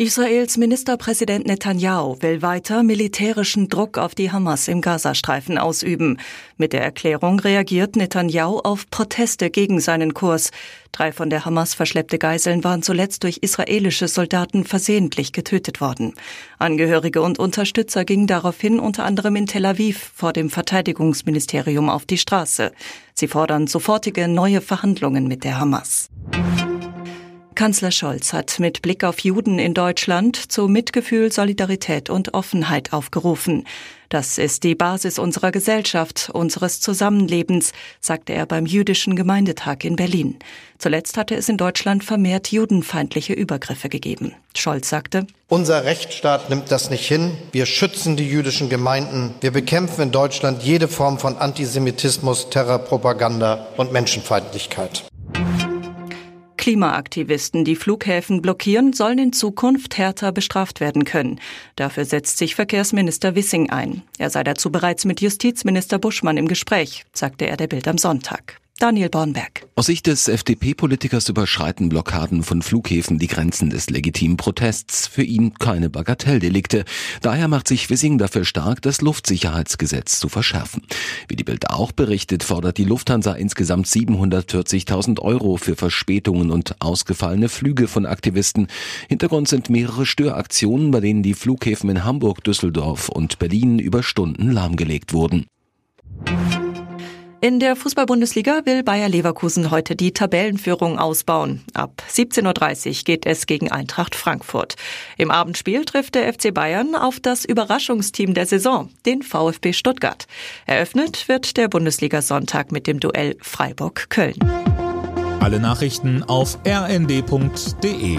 Israels Ministerpräsident Netanyahu will weiter militärischen Druck auf die Hamas im Gazastreifen ausüben. Mit der Erklärung reagiert Netanyahu auf Proteste gegen seinen Kurs. Drei von der Hamas verschleppte Geiseln waren zuletzt durch israelische Soldaten versehentlich getötet worden. Angehörige und Unterstützer gingen daraufhin unter anderem in Tel Aviv vor dem Verteidigungsministerium auf die Straße. Sie fordern sofortige neue Verhandlungen mit der Hamas. Kanzler Scholz hat mit Blick auf Juden in Deutschland zu Mitgefühl, Solidarität und Offenheit aufgerufen. Das ist die Basis unserer Gesellschaft, unseres Zusammenlebens, sagte er beim Jüdischen Gemeindetag in Berlin. Zuletzt hatte es in Deutschland vermehrt judenfeindliche Übergriffe gegeben. Scholz sagte, Unser Rechtsstaat nimmt das nicht hin. Wir schützen die jüdischen Gemeinden. Wir bekämpfen in Deutschland jede Form von Antisemitismus, Terrorpropaganda und Menschenfeindlichkeit. Klimaaktivisten, die Flughäfen blockieren, sollen in Zukunft härter bestraft werden können. Dafür setzt sich Verkehrsminister Wissing ein. Er sei dazu bereits mit Justizminister Buschmann im Gespräch, sagte er der Bild am Sonntag. Daniel Bornberg. Aus Sicht des FDP-Politikers überschreiten Blockaden von Flughäfen die Grenzen des legitimen Protests. Für ihn keine Bagatelldelikte. Daher macht sich Wissing dafür stark, das Luftsicherheitsgesetz zu verschärfen. Wie die Bild auch berichtet, fordert die Lufthansa insgesamt 740.000 Euro für Verspätungen und ausgefallene Flüge von Aktivisten. Hintergrund sind mehrere Störaktionen, bei denen die Flughäfen in Hamburg, Düsseldorf und Berlin über Stunden lahmgelegt wurden. In der Fußball-Bundesliga will Bayer Leverkusen heute die Tabellenführung ausbauen. Ab 17.30 Uhr geht es gegen Eintracht Frankfurt. Im Abendspiel trifft der FC Bayern auf das Überraschungsteam der Saison, den VfB Stuttgart. Eröffnet wird der Bundesliga-Sonntag mit dem Duell Freiburg-Köln. Alle Nachrichten auf rnd.de